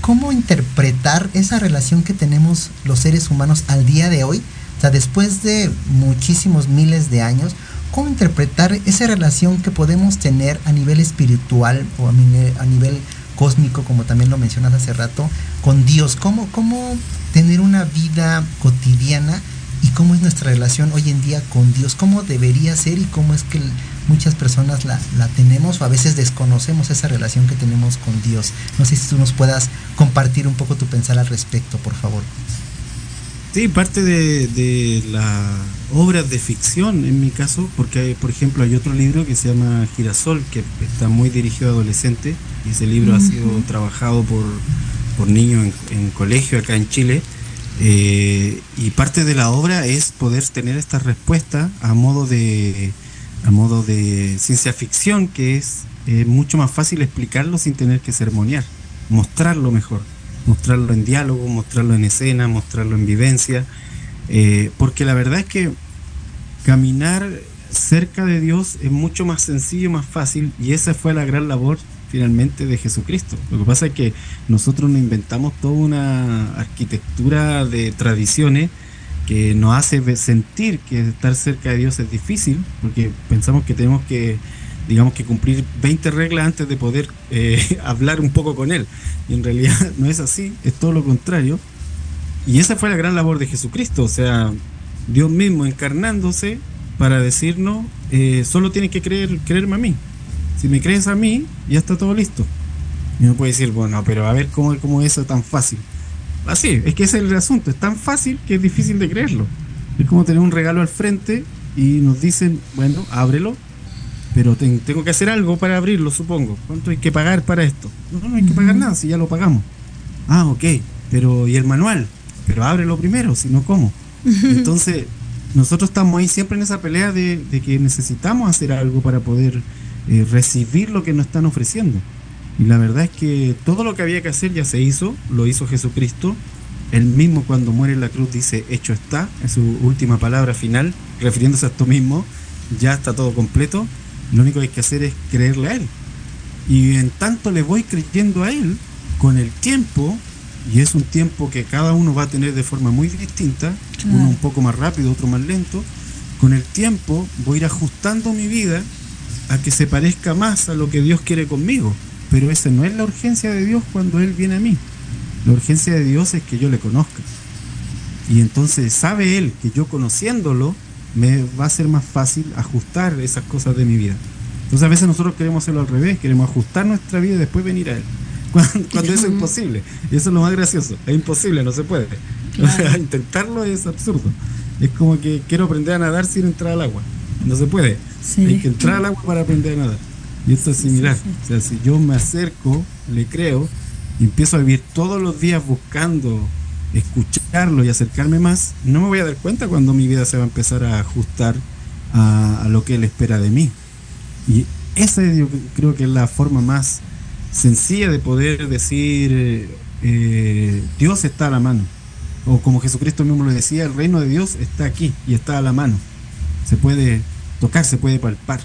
cómo interpretar esa relación que tenemos los seres humanos al día de hoy O sea, después de muchísimos miles de años, ¿cómo interpretar esa relación que podemos tener a nivel espiritual o a, nivel cósmico, como también lo mencionas hace rato, con Dios? ¿Cómo, cómo tener una vida cotidiana y cómo es nuestra relación hoy en día con Dios? ¿Cómo debería ser y cómo es que muchas personas la, tenemos o a veces desconocemos esa relación que tenemos con Dios. No sé si tú nos puedas compartir un poco tu pensar al respecto, por favor. Sí, parte de, de la obra de ficción en mi caso, porque por ejemplo hay otro libro que se llama Girasol, que está muy dirigido a adolescentes, y ese libro ha sido trabajado por, por niños en, colegio acá en Chile. Eh, y parte de la obra es poder tener esta respuesta a modo de, a modo de ciencia ficción, que es mucho más fácil explicarlo sin tener que sermonear, mostrarlo mejor, mostrarlo en diálogo, mostrarlo en escena, mostrarlo en vivencia, eh, porque la verdad es que caminar cerca de Dios es mucho más sencillo, más fácil, y esa fue la gran labor finalmente de Jesucristo. Lo que pasa es que nosotros nos inventamos toda una arquitectura de tradiciones, que nos hace sentir que estar cerca de Dios es difícil, porque pensamos que tenemos que, digamos que cumplir 20 reglas antes de poder eh, hablar un poco con Él. Y en realidad no es así, es todo lo contrario. Y esa fue la gran labor de Jesucristo, o sea, Dios mismo encarnándose para decirnos, eh, solo tienes que creer, creerme a mí. Si me crees a mí, ya está todo listo. Y uno puede decir, bueno, pero a ver cómo, cómo eso es tan fácil. Así, es que ese es el asunto, es tan fácil que es difícil de creerlo. Es como tener un regalo al frente y nos dicen, bueno, ábrelo, pero tengo que hacer algo para abrirlo, supongo. ¿Cuánto hay que pagar para esto? No, no hay que pagar nada, si ya lo pagamos. Ah, ok, pero ¿y el manual? Pero ábrelo primero, si no, ¿cómo? Entonces, nosotros estamos ahí siempre en esa pelea de, que necesitamos hacer algo para poder eh, recibir lo que nos están ofreciendo. Y la verdad es que todo lo que había que hacer ya se hizo, lo hizo Jesucristo. Él mismo cuando muere en la cruz dice, hecho está, en su última palabra final, refiriéndose a esto mismo, ya está todo completo, lo único que hay que hacer es creerle a Él. Y en tanto le voy creyendo a Él, con el tiempo, y es un tiempo que cada uno va a tener de forma muy distinta, uno un poco más rápido, otro más lento, con el tiempo voy a ir ajustando mi vida a que se parezca más a lo que Dios quiere conmigo. Pero esa no es la urgencia de Dios cuando Él viene a mí. La urgencia de Dios es que yo le conozca. Y entonces sabe Él que yo conociéndolo me va a ser más fácil ajustar esas cosas de mi vida. Entonces a veces nosotros queremos hacerlo al revés, queremos ajustar nuestra vida y después venir a Él. Cuando, eso es imposible. Y eso es lo más gracioso. Es imposible, no se puede. Intentarlo es absurdo. Es como que quiero aprender a nadar sin entrar al agua. No se puede. Hay que entrar al agua para aprender a nadar. Y esto es similar. O sea, si yo me acerco, le creo, y empiezo a vivir todos los días buscando escucharlo y acercarme más, no me voy a dar cuenta cuando mi vida se va a empezar a ajustar a, lo que él espera de mí. Y esa yo creo que es la forma más sencilla de poder decir eh, Dios está a la mano. O como Jesucristo mismo lo decía, el reino de Dios está aquí y está a la mano. Se puede tocar, se puede palpar.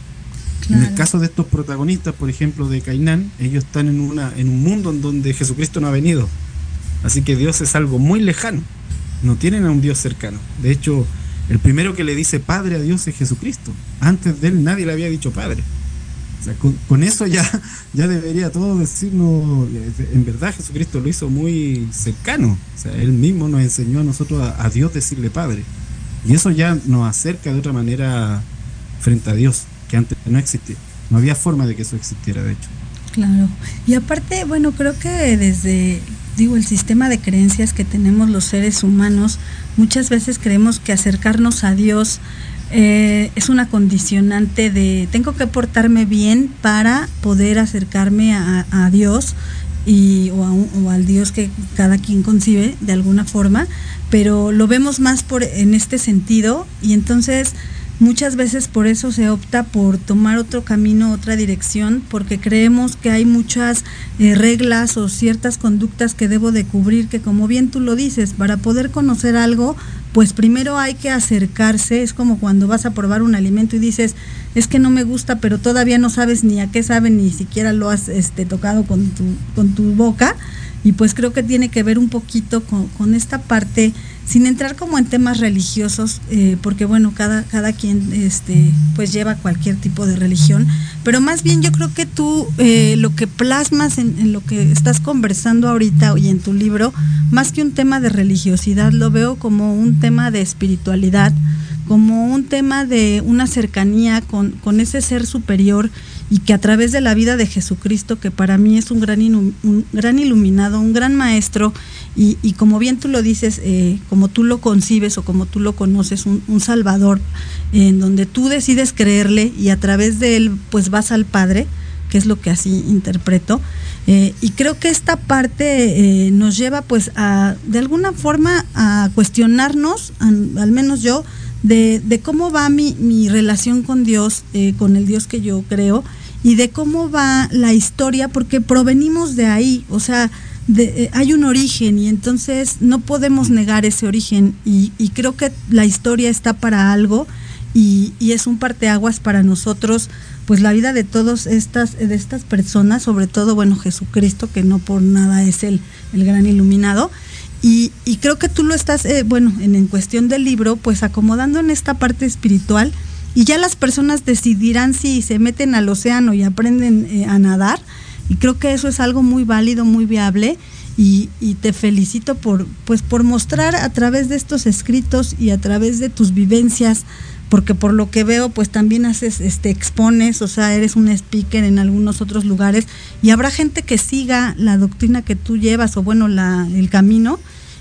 En el caso de estos protagonistas, por ejemplo, de Cainán, ellos están en, una, en un mundo en donde Jesucristo no ha venido. Así que Dios es algo muy lejano. No tienen a un Dios cercano. De hecho, el primero que le dice Padre a Dios es Jesucristo. Antes de él nadie le había dicho Padre. O sea, con, eso ya, ya debería todo decirnos, en verdad Jesucristo lo hizo muy cercano. O sea, él mismo nos enseñó a nosotros a, a Dios decirle Padre. Y eso ya nos acerca de otra manera frente a Dios que antes no existía. No había forma de que eso existiera, de hecho. Claro. Y aparte, bueno, creo que desde, digo, el sistema de creencias que tenemos los seres humanos, muchas veces creemos que acercarnos a Dios eh, es una condicionante de tengo que portarme bien para poder acercarme a, Dios y, o, o, al Dios que cada quien concibe de alguna forma, pero lo vemos más por en este sentido y entonces Muchas veces por eso se opta por tomar otro camino, otra dirección, porque creemos que hay muchas eh, reglas o ciertas conductas que debo de cubrir, que como bien tú lo dices, para poder conocer algo, pues primero hay que acercarse, es como cuando vas a probar un alimento y dices, es que no me gusta, pero todavía no sabes ni a qué sabe, ni siquiera lo has este, tocado con tu, con tu boca, y pues creo que tiene que ver un poquito con, con esta parte sin entrar como en temas religiosos, eh, porque bueno, cada, cada quien este, pues lleva cualquier tipo de religión, pero más bien yo creo que tú eh, lo que plasmas en, en, lo que estás conversando ahorita y en tu libro, más que un tema de religiosidad, lo veo como un tema de espiritualidad, como un tema de una cercanía con, con ese ser superior y que a través de la vida de Jesucristo, que para mí es un gran, un gran iluminado, un gran maestro, y, y como bien tú lo dices, eh, como tú lo concibes o como tú lo conoces, un, Salvador, en donde tú decides creerle y a través de él pues vas al Padre, que es lo que así interpreto. Eh, y creo que esta parte eh, nos lleva pues a, de alguna forma, a cuestionarnos, al menos yo, de, de cómo va mi, mi, relación con Dios, eh, con el Dios que yo creo, y de cómo va la historia, porque provenimos de ahí, o sea, de, eh, hay un origen y entonces no podemos negar ese origen y, y creo que la historia está para algo y, y, es un parteaguas para nosotros, pues la vida de todas estas, de estas personas, sobre todo, bueno, Jesucristo, que no por nada es el, el gran iluminado, y, creo que tú lo estás, eh, bueno, en, en, cuestión del libro, pues acomodando en esta parte espiritual y ya las personas decidirán si se meten al océano y aprenden eh, a nadar. Y creo que eso es algo muy válido, muy viable. Y, y, te felicito por, pues, por mostrar a través de estos escritos y a través de tus vivencias, porque por lo que veo, pues también haces, este, expones, o sea, eres un speaker en algunos otros lugares y habrá gente que siga la doctrina que tú llevas o bueno, la, el camino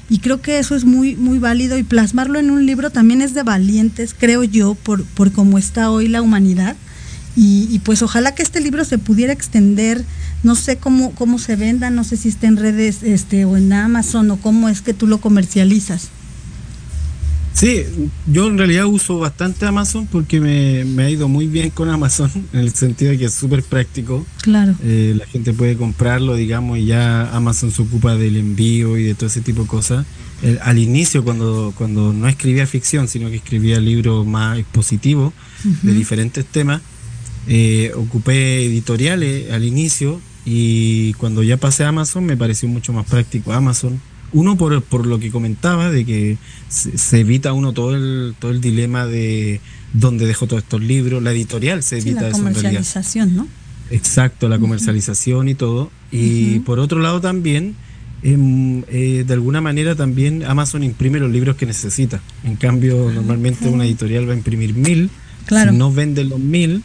y creo que eso es muy muy válido y plasmarlo en un libro también es de valientes creo yo por por cómo está hoy la humanidad. Y, y, pues ojalá que este libro se pudiera extender no sé cómo cómo se venda no sé si está en redes este o en Amazon o cómo es que tú lo comercializas Sí, yo en realidad uso bastante Amazon porque me, me, ha ido muy bien con Amazon, en el sentido de que es súper práctico. Claro. Eh, la gente puede comprarlo, digamos, y ya Amazon se ocupa del envío y de todo ese tipo de cosas. El, al inicio, cuando, cuando no escribía ficción, sino que escribía libros más expositivos uh -huh. de diferentes temas, eh, ocupé editoriales al inicio y cuando ya pasé a Amazon me pareció mucho más práctico Amazon uno por, por lo que comentaba de que se, se, evita uno todo el todo el dilema de dónde dejo todos estos libros la editorial se evita sí, la eso comercialización no exacto la comercialización uh -huh. y todo. Y uh -huh. por otro lado también eh, eh, de alguna manera también Amazon imprime los libros que necesita. En cambio normalmente una editorial va a imprimir mil. Claro. si no vende los mil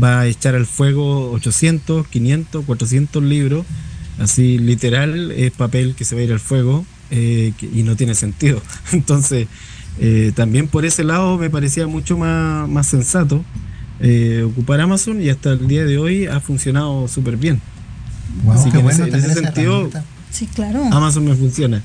va a echar al fuego 800 500 400 libros así literal es papel que se va a ir al fuego eh, que, y no tiene sentido. Entonces, eh, también por ese lado me parecía mucho más, más sensato eh, ocupar Amazon y hasta el día de hoy ha funcionado súper bien. Wow, así que bueno en ese, en ese sentido, sí, claro. Amazon me funciona.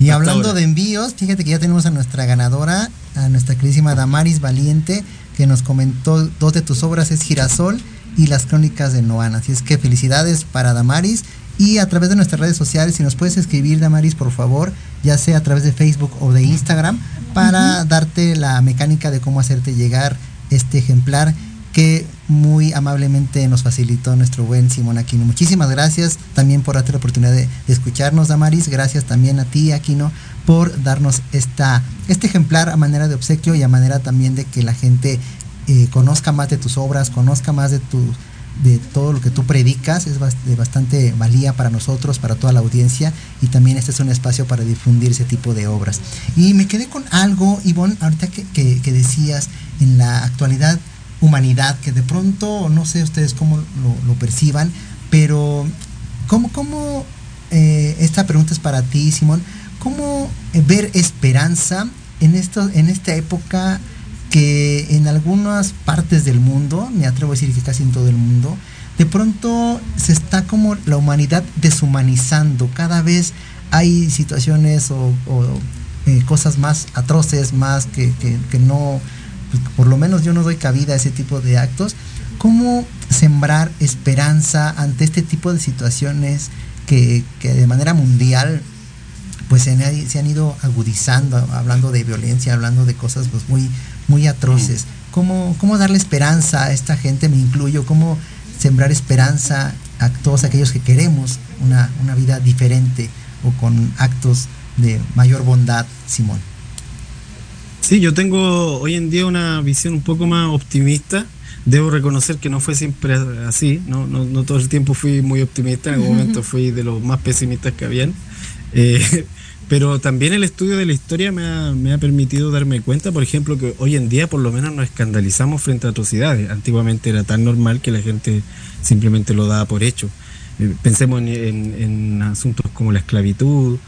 Y hablando ahora. de envíos, fíjate que ya tenemos a nuestra ganadora, a nuestra queridísima Damaris Valiente, que nos comentó dos de tus obras, es Girasol y las crónicas de Noana. Así es que felicidades para Damaris y a través de nuestras redes sociales, si nos puedes escribir, Damaris, por favor, ya sea a través de Facebook o de Instagram, para uh -huh. darte la mecánica de cómo hacerte llegar este ejemplar que muy amablemente nos facilitó nuestro buen Simón Aquino. Muchísimas gracias también por darte la oportunidad de, de, escucharnos, Damaris. Gracias también a ti, Aquino, por darnos esta, este ejemplar a manera de obsequio y a manera también de que la gente eh, conozca más de tus obras, conozca más de tus de todo lo que tú predicas es de bastante valía para nosotros, para toda la audiencia y también este es un espacio para difundir ese tipo de obras. Y me quedé con algo, Ivonne, ahorita que, que, decías en la actualidad humanidad, que de pronto, no sé ustedes cómo lo, lo perciban, pero ¿cómo, cómo eh, esta pregunta es para ti, Simón, cómo ver esperanza en, esto, en esta época que en algunas partes del mundo, me atrevo a decir que casi en todo el mundo, de pronto se está como la humanidad deshumanizando. Cada vez hay situaciones o, eh, cosas más atroces, más que, que, no, por lo menos yo no doy cabida a ese tipo de actos. ¿Cómo sembrar esperanza ante este tipo de situaciones que, que de manera mundial pues se han, se han, ido agudizando, hablando de violencia, hablando de cosas pues muy muy atroces. ¿Cómo, ¿Cómo darle esperanza a esta gente, me incluyo? ¿Cómo sembrar esperanza a todos aquellos que queremos una, una vida diferente o con actos de mayor bondad, Simón? Sí, yo tengo hoy en día una visión un poco más optimista. Debo reconocer que no fue siempre así, no, no, no todo el tiempo fui muy optimista, en algún momento fui de los más pesimistas que habían. Eh, pero también el estudio de la historia me ha, me ha, permitido darme cuenta, por ejemplo, que hoy en día por lo menos nos escandalizamos frente a atrocidades. Antiguamente era tan normal que la gente simplemente lo daba por hecho. Eh, pensemos en, en, asuntos como la esclavitud.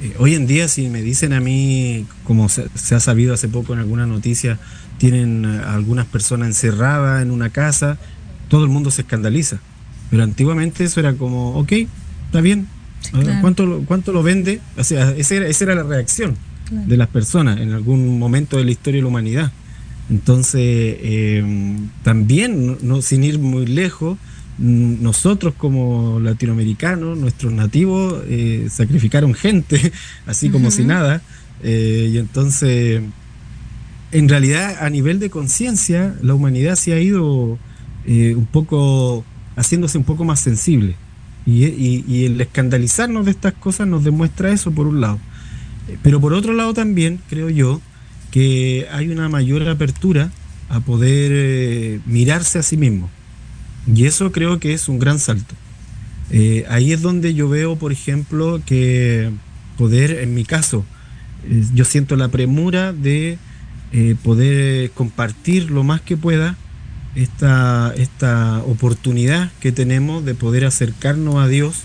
Eh, hoy en día si me dicen a mí, como se, se, ha sabido hace poco en alguna noticia, tienen algunas personas encerradas en una casa, todo el mundo se escandaliza. Pero antiguamente eso era como, ok, está bien, Claro. ¿Cuánto, ¿Cuánto lo vende? O sea, esa era, esa era la reacción claro. de las personas en algún momento de la historia de la humanidad. Entonces, eh, también, no, sin ir muy lejos, nosotros como latinoamericanos, nuestros nativos, eh, sacrificaron gente, así como uh -huh. si nada. Eh, y entonces, en realidad, a nivel de conciencia, la humanidad se ha ido un poco, haciéndose un poco más sensible. Y, el escandalizarnos de estas cosas nos demuestra eso por un lado. Pero por otro lado también creo yo que hay una mayor apertura a poder eh, mirarse a sí mismo. Y eso creo que es un gran salto. Eh, ahí es donde yo veo, por ejemplo, que poder, en mi caso, eh, yo siento la premura de poder compartir lo más que pueda esta, esta oportunidad que tenemos de poder acercarnos a Dios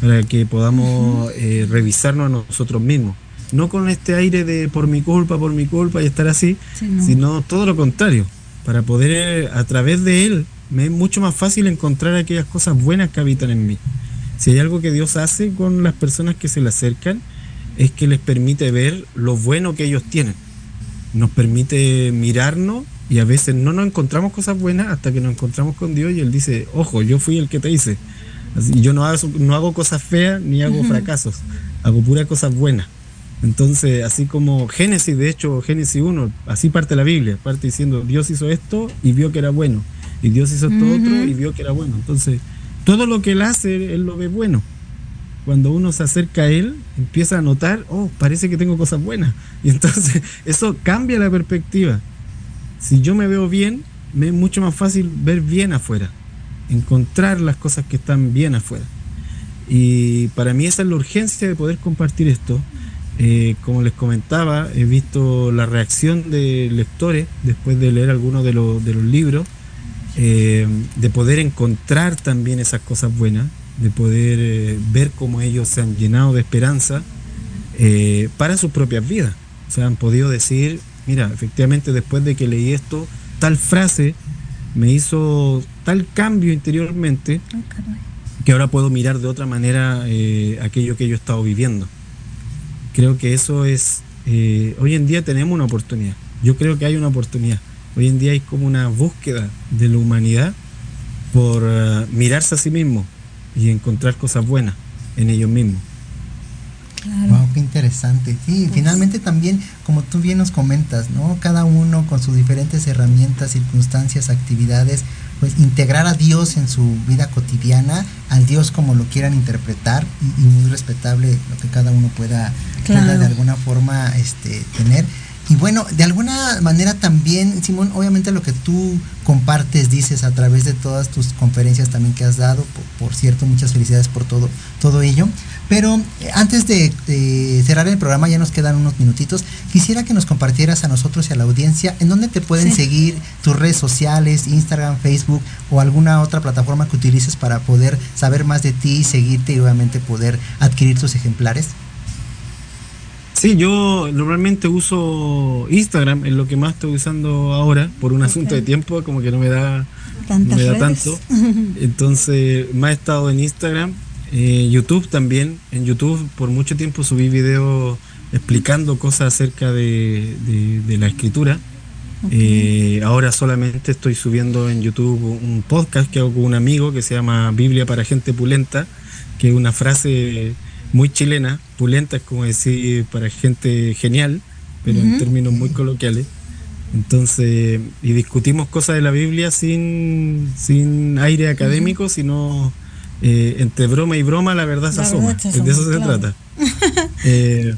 para que podamos uh -huh. eh, revisarnos a nosotros mismos. No con este aire de por mi culpa, por mi culpa y estar así, sí, no. sino todo lo contrario, para poder a través de Él me es mucho más fácil encontrar aquellas cosas buenas que habitan en mí. Si hay algo que Dios hace con las personas que se le acercan, es que les permite ver lo bueno que ellos tienen. Nos permite mirarnos y a veces no nos encontramos cosas buenas hasta que nos encontramos con Dios y Él dice, ojo, yo fui el que te hice. Así, yo no hago, no hago cosas feas ni hago uh -huh. fracasos, hago puras cosas buenas. Entonces, así como Génesis, de hecho, Génesis 1, así parte la Biblia, parte diciendo, Dios hizo esto y vio que era bueno, y Dios hizo esto uh -huh. otro y vio que era bueno. Entonces, todo lo que Él hace, Él lo ve bueno. Cuando uno se acerca a Él, empieza a notar, oh, parece que tengo cosas buenas. Y entonces, eso cambia la perspectiva si yo me veo bien, me es mucho más fácil ver bien afuera, encontrar las cosas que están bien afuera. Y para mí esa es la urgencia de poder compartir esto. Eh, como les comentaba, he visto la reacción de lectores después de leer algunos de, lo, de los libros, eh, de poder encontrar también esas cosas buenas, de poder eh, ver cómo ellos se han llenado de esperanza para sus propias vidas. O sea, han podido decir, mira, efectivamente después de que leí esto, tal frase me hizo tal cambio interiormente oh, que ahora puedo mirar de otra manera eh, aquello que yo he estado viviendo. Creo que eso es, eh, hoy en día tenemos una oportunidad, yo creo que hay una oportunidad. Hoy en día hay como una búsqueda de la humanidad por uh, mirarse a sí mismo y encontrar cosas buenas en ellos mismos. Claro. Wow, qué interesante. Sí, pues, finalmente también, como tú bien nos comentas, ¿no? Cada uno con sus diferentes herramientas, circunstancias, actividades, pues integrar a Dios en su vida cotidiana, al Dios como lo quieran interpretar y, y muy respetable lo que cada uno pueda, claro. pueda de alguna forma este, tener. Y bueno, de alguna manera también, Simón, obviamente lo que tú compartes, dices a través de todas tus conferencias también que has dado, por, por cierto, muchas felicidades por todo, todo ello. Pero eh, antes de, de, cerrar el programa, ya nos quedan unos minutitos, quisiera que nos compartieras a nosotros y a la audiencia en dónde te pueden sí. seguir tus redes sociales, Instagram, Facebook o alguna otra plataforma que utilices para poder saber más de ti, seguirte y obviamente poder adquirir tus ejemplares. Sí, yo normalmente uso Instagram, es lo que más estoy usando ahora, por un okay. asunto de tiempo, como que no me da, no me da tanto. Entonces, más he estado en Instagram, eh, YouTube también. En YouTube por mucho tiempo subí videos explicando cosas acerca de, de, de la escritura. Okay. Eh, ahora solamente estoy subiendo en YouTube un podcast que hago con un amigo que se llama Biblia para gente pulenta, que es una frase muy chilena, pulenta es como decir para gente genial, pero uh -huh. en términos muy coloquiales. Entonces, y discutimos cosas de la Biblia sin, sin aire académico, uh -huh. sino eh, entre broma y broma la verdad se asoma. de eso se trata. eh,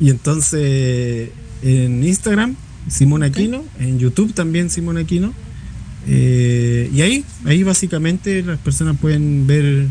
y entonces, en Instagram Simón Aquino, en YouTube también Simón Aquino. Eh, y ahí, ahí básicamente las personas pueden ver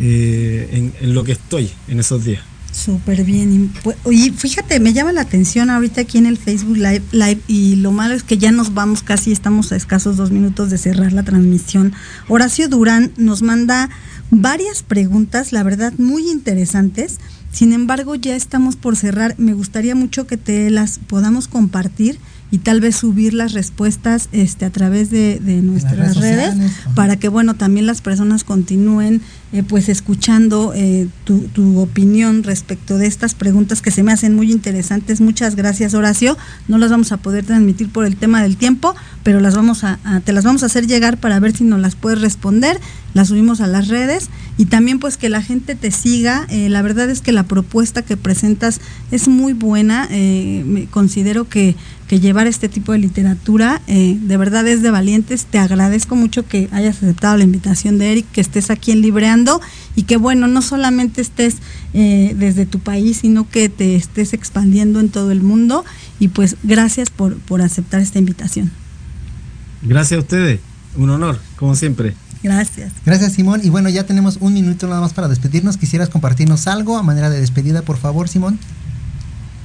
eh, en, lo que estoy en esos días. Súper bien. Y fíjate, me llama la atención ahorita aquí en el Facebook Live, Live y lo malo es que ya nos vamos casi, estamos a escasos dos minutos de cerrar la transmisión. Horacio Durán nos manda varias preguntas, la verdad, muy interesantes. Sin embargo, ya estamos por cerrar. Me gustaría mucho que te las podamos compartir y tal vez subir las respuestas este, a través de, nuestras redes para que bueno también las personas continúen eh, pues escuchando eh, tu, opinión respecto de estas preguntas que se me hacen muy interesantes. Muchas gracias Horacio. No las vamos a poder transmitir por el tema del tiempo pero las vamos a, te las vamos a hacer llegar para ver si nos las puedes responder. Las subimos a las redes y también pues que la gente te siga. Eh, la verdad es que la propuesta que presentas es muy buena. Me considero que que llevar este tipo de literatura eh, de verdad es de valientes. Te agradezco mucho que hayas aceptado la invitación de Eric, que estés aquí en Libreando y que bueno, no solamente estés eh, desde tu país, sino que te estés expandiendo en todo el mundo. Y pues gracias por, por aceptar esta invitación. Gracias a ustedes, un honor, como siempre. Gracias. Gracias, Simón. Y bueno, ya tenemos un minuto nada más para despedirnos. ¿Quisieras compartirnos algo a manera de despedida, por favor, Simón?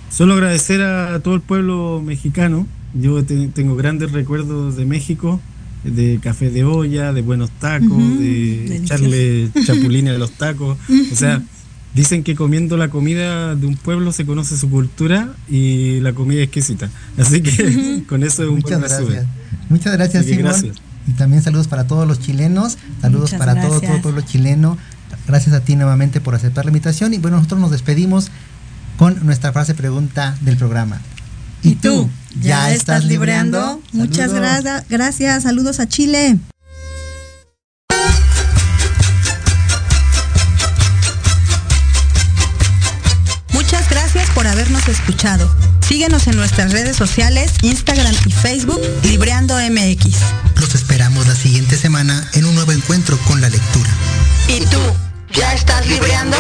Solo agradecer a, todo el pueblo mexicano. Yo tengo grandes recuerdos de México, de café de olla, de buenos tacos, de echarle chapulines a los tacos. O sea, dicen que comiendo la comida de un pueblo se conoce su cultura y la comida es exquisita. Así que con eso es un Muchas gracias. Muchas gracias, Simón. Y también saludos para todos los chilenos, saludos para todo, todo el pueblo chileno. Gracias a ti nuevamente por aceptar la invitación y bueno, nosotros nos despedimos con nuestra frase pregunta del programa. ¿Y tú? ¿Ya, estás libreando? Muchas gracias, gracias, saludos a Chile. Muchas gracias por habernos escuchado. Síguenos en nuestras redes sociales, Instagram y Facebook, Libreando MX. Los esperamos la siguiente semana en un nuevo encuentro con la lectura. ¿Y tú? ¿Ya estás libreando?